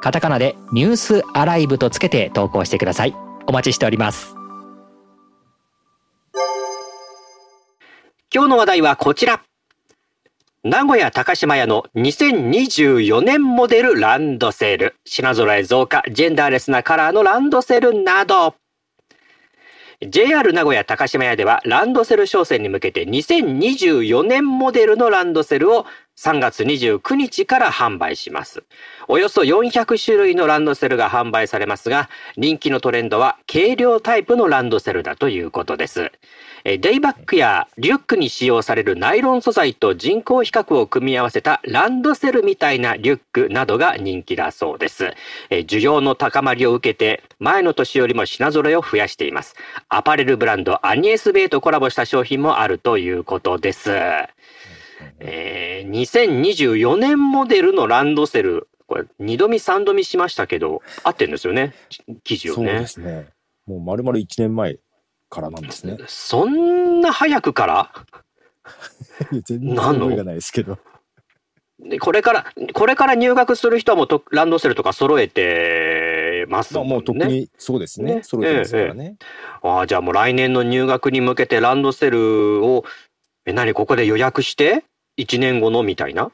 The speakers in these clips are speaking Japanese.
カタカナでニュースアライブとつけて投稿してください。お待ちしております。今日の話題はこちら。名古屋高島屋の2024年モデルランドセル。品揃え増加ジェンダーレスなカラーのランドセルなど。JR 名古屋高島屋ではランドセル商戦に向けて2024年モデルのランドセルを3月29日から販売します。およそ400種類のランドセルが販売されますが、人気のトレンドは軽量タイプのランドセルだということです。デイバッグやリュックに使用されるナイロン素材と人工比較を組み合わせたランドセルみたいなリュックなどが人気だそうです。需要の高まりを受けて前の年よりも品揃えを増やしています。アパレルブランドアニエスベイとコラボした商品もあるということです。えー、2024年モデルのランドセル、これ2度見3度見しましたけど、合ってんですよね、記事をね。そうですね。もう丸々1年前からなんですね。そんな早くから？全然覚えがないですけど。でこれから、これから入学する人はもうとランドセルとか揃えてますもんね。もう特にそうですね。ね揃えてますからね。ええ、ああ、じゃあもう来年の入学に向けてランドセルを、え、何ここで予約して？1年後のみたいな？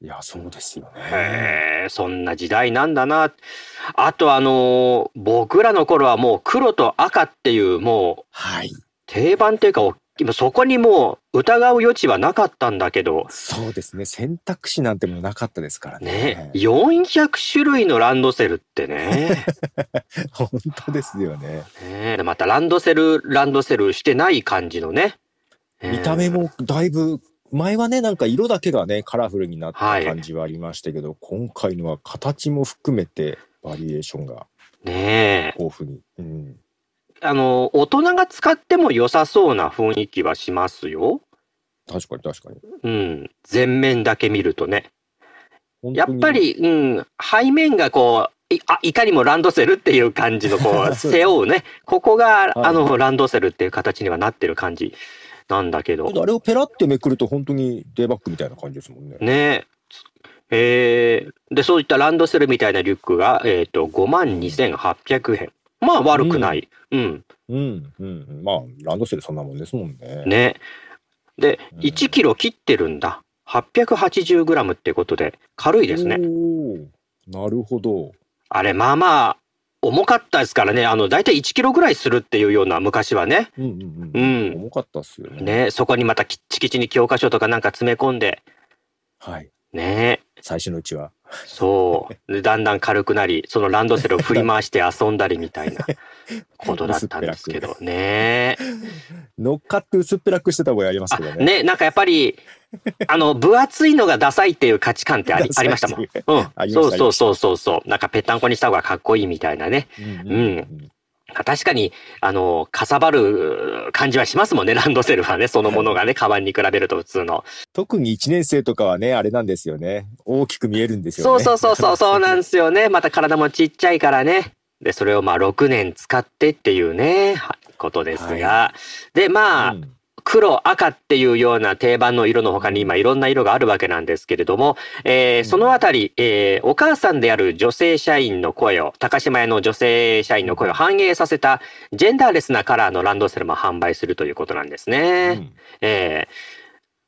いや、そうですよね。へえ、そんな時代なんだな。あとあのー、僕らの頃はもう黒と赤っていうもう、はい。定番っていうか、そこにもう疑う余地はなかったんだけど。そうですね。選択肢なんてもなかったですからね。ね。400種類のランドセルってね。本当ですよね。ねまたランドセル、ランドセルしてない感じのね。見た目もだいぶ前はね、なんか色だけがね、カラフルになった感じはありましたけど、はい、今回のは形も含めてバリエーションがね豊富に。うん、あの、大人が使っても良さそうな雰囲気はしますよ。確かに確かに。うん。全面だけ見るとね。やっぱり、うん、背面がこう、いあいかにもランドセルっていう感じのこう 背負うねここが、あのランドセルっていう形にはなってる感じなんだけど。あれをペラってめくると本当にデーバッグみたいな感じですもんね。ねえ。ー、で、そういったランドセルみたいなリュックが、えっ、ー、と、5万2800円。まあ悪くない。うん。うん、うん、まあ、ランドセルそんなもんですもんね。ね。で、1キロ切ってるんだ。880グラムってことで、軽いですね。なるほど。あれ、まあまあ、重かったですからね、あの、大体1キロぐらいするっていうような昔はね。うんうんうん。うん、重かったっすよね。ね、そこにまたきっちきちに教科書とかなんか詰め込んで。はい。ね最初のうちは。そう。だんだん軽くなり、そのランドセルを振り回して遊んだりみたいな ことだったんですけどね。乗っかって薄っぺらくしてた方がやりますけどね。ね、なんかやっぱり、あの、分厚いのがダサいっていう価値観ってあり ありましたもん。うん。そうそうそうそうそう。なんかぺったんこにした方がかっこいいみたいなね。うん、うんうん確かに、あの、かさばる感じはしますもんね、ランドセルはね、そのものがね、カバンに比べると普通の。特に1年生とかはね、あれなんですよね。大きく見えるんですよね。そうそうそうそう、そうなんですよね。また体もちっちゃいからね。で、それをまあ6年使ってっていうね、ことですが。はい、で、まあ、うん黒、赤っていうような定番の色の他に今いろんな色があるわけなんですけれども、えー、そのあたり、えー、お母さんである女性社員の声を、高島屋の女性社員の声を反映させたジェンダーレスなカラーのランドセルも販売するということなんですね。うん、えー。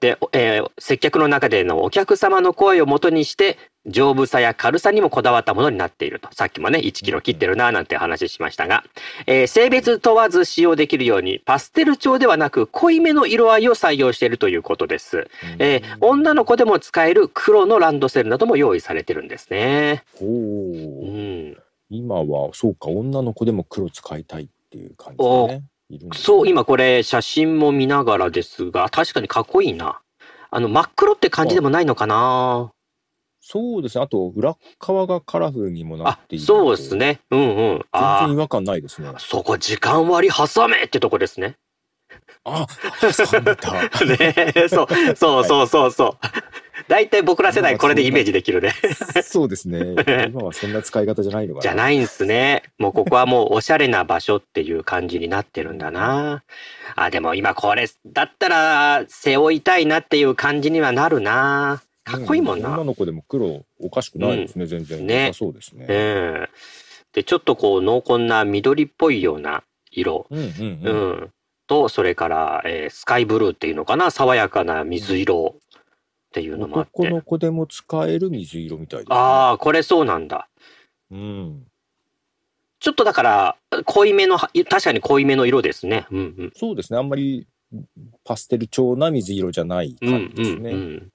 で、えー、接客の中でのお客様の声をもとにして丈夫さや軽さにもこだわったものになっていると。さっきもね、1キロ切ってるななんて話しましたが、えー、性別問わず使用できるようにパステル調ではなく濃いめの色合いを採用しているということです。えー、女の子でも使える黒のランドセルなども用意されてるんですね。おうん、今はそうか、女の子でも黒使いたいっていう感じね。そう、今これ写真も見ながらですが、確かにかっこいいな。あの、真っ黒って感じでもないのかなそうですね。あと、裏側がカラフルにもなあっている。そうです。ね。うんうん。全あ然違和感ないですねあ。。そこ時間割挟めってとこですね。あ、挟んでた。ねそうそうそうそうそう。大体僕ら世代これでイメージできるね。そうですね。今はそんな使い方じゃないのかな。じゃないんすね。もうここはもうおしゃれな場所っていう感じになってるんだな。あ、でも今これだったら背負いたいなっていう感じにはなるな。かっこいいもんな。女の子でも黒おかしくないですね、全然。ねそうですね。ええで、ちょっとこう濃紺な緑っぽいような色。うんうんううん。ん。と、それから、えースカイブルーっていうのかな爽やかな水色っていうのもあって。男の子でも使える水色みたいです、ね。ああ、これそうなんだ。うん。ちょっとだから、濃いめの、確かに濃いめの色ですね。うんうん。そうですね。あんまりパステル調な水色じゃないうん感じですね。うんうん。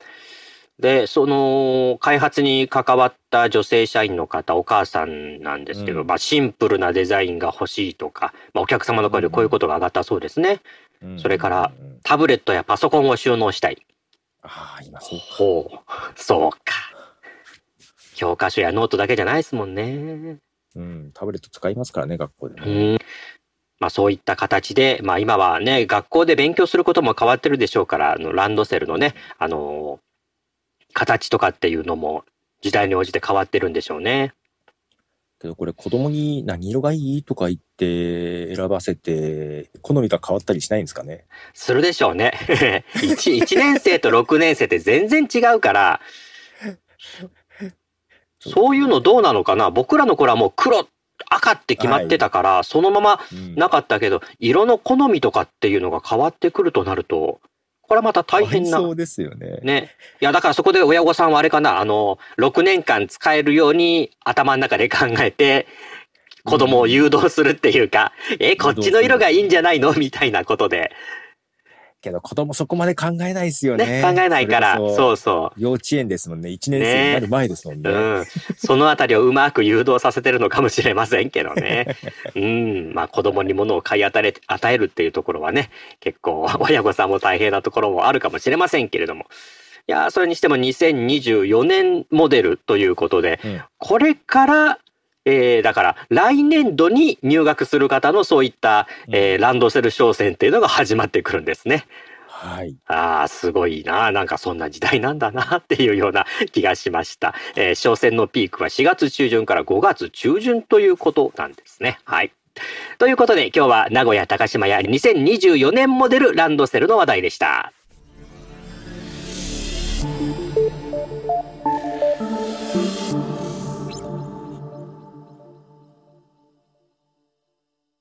で、その開発に関わった女性社員の方、お母さんなんですけど、うんまあシンプルなデザインが欲しいとか、まあお客様の声でこういうことが上がったそうですね。うんそれからタブレットやパソコンを収納したい。ああ、今そうか。ほう、そうか。教科書やノートだけじゃないですもんね。うん。タブレット使いますからね、学校でうね。ん。まあそういった形で、まあ今はね、学校で勉強することも変わってるでしょうから、あのランドセルのね、あの形とかっていうのも時代に応じて変わってるんでしょうね。けどこれ子供に何色がいいとか言って選ばせて、好みが変わったりしないんですかね？するでしょうね。1, 1年生と6年生って全然違うから、そういうのどうなのかな？僕らの頃はもう黒、赤って決まってたから、そのままうんなかったけど、色の好みとかっていうのが変わってくるとなると、これはまた大変な。そうですよね。ね。いや、だからそこで親御さんはあれかな、あの、6年間使えるように頭の中で考えて、子供を誘導するっていうか、え、こっちの色がいいんじゃないの？みたいなことで、けど子供そこまで考えないですよね。ね、考えないから、それこそうそ幼稚園ですもんね。1年生になる前ですもんう。ね。うん。そのあたりをうまく誘導させてるのかもしれませんけどね。うん。まあ子供に物を買い与え与えるっていうところはね、結構 親御さんも大変なところもあるかもしれませんけれども。いやーそれにしても2024年モデルということで、うんこれから、えーだから来年度に入学する方のそういった、えーランドセル商戦っていうのが始まってくるんですね。はい。ああ、すごいな。なんかそんな時代なんだなっていうような 気がしました。えー、商戦のピークは4月中旬から5月中旬ということなんですね。はい。ということで今日は名古屋高島屋2024年モデルランドセルの話題でした。